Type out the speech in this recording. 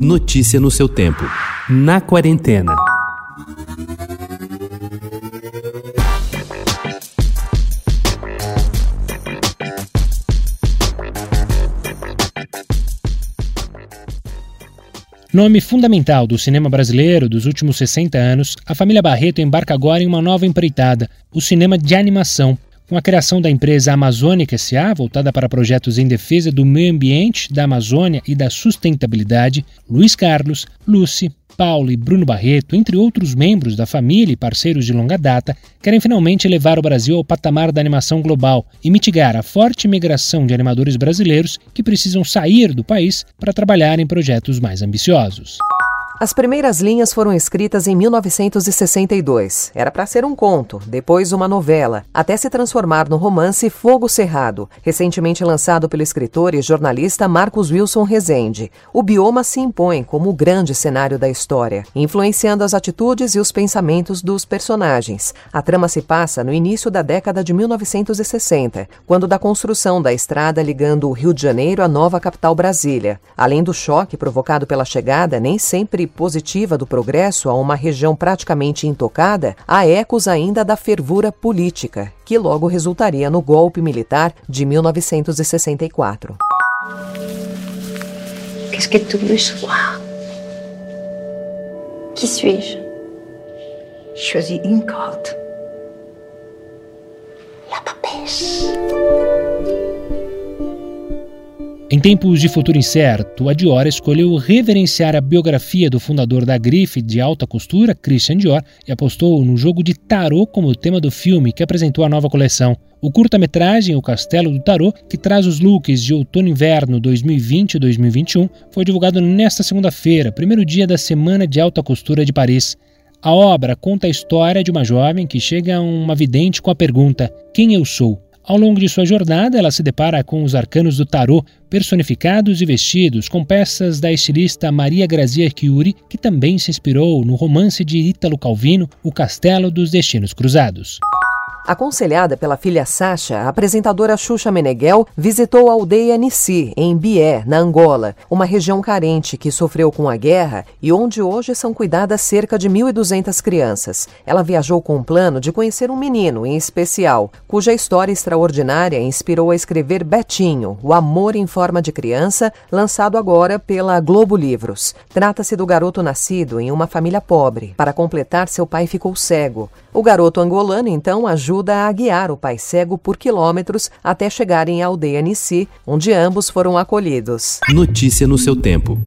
Notícia no seu tempo. Na quarentena. Nome fundamental do cinema brasileiro dos últimos 60 anos, a família Barreto embarca agora em uma nova empreitada, o cinema de animação, com a criação da empresa Amazônica SA, voltada para projetos em defesa do meio ambiente, da Amazônia e da sustentabilidade, Luiz Carlos, Lucy, Paulo e Bruno Barreto, entre outros membros da família e parceiros de longa data, querem finalmente levar o Brasil ao patamar da animação global e mitigar a forte migração de animadores brasileiros que precisam sair do país para trabalhar em projetos mais ambiciosos. As primeiras linhas foram escritas em 1962. Era para ser um conto, depois uma novela, até se transformar no romance Fogo Cerrado, recentemente lançado pelo escritor e jornalista Marcos Wilson Rezende. O bioma se impõe como o grande cenário da história, influenciando as atitudes e os pensamentos dos personagens. A trama se passa no início da década de 1960, quando da construção da estrada ligando o Rio de Janeiro à nova capital Brasília. Além do choque provocado pela chegada, nem sempre positiva do progresso a uma região praticamente intocada, há ecos ainda da fervura política, que logo resultaria no golpe militar de 1964. Qu'est-ce que tu veux savoir Qui suis-je une carte. La papesse. Em tempos de futuro incerto, a Dior escolheu reverenciar a biografia do fundador da grife de alta costura, Christian Dior, e apostou no jogo de tarô como tema do filme que apresentou a nova coleção. O curta-metragem O Castelo do Tarô, que traz os looks de outono-inverno 2020 e 2021, foi divulgado nesta segunda-feira, primeiro dia da Semana de Alta Costura de Paris. A obra conta a história de uma jovem que chega a uma vidente com a pergunta: Quem eu sou? Ao longo de sua jornada, ela se depara com os arcanos do tarô, personificados e vestidos com peças da estilista Maria Grazia Chiuri, que também se inspirou no romance de Ítalo Calvino, O Castelo dos Destinos Cruzados. Aconselhada pela filha Sasha, a apresentadora Xuxa Meneghel visitou a aldeia Nissi, em Bié, na Angola, uma região carente que sofreu com a guerra e onde hoje são cuidadas cerca de 1.200 crianças. Ela viajou com o plano de conhecer um menino em especial, cuja história extraordinária inspirou a escrever Betinho, O Amor em Forma de Criança, lançado agora pela Globo Livros. Trata-se do garoto nascido em uma família pobre. Para completar, seu pai ficou cego. O garoto angolano, então, ajuda a guiar o pai cego por quilômetros até chegarem à aldeia Nissi, onde ambos foram acolhidos. Notícia no seu tempo.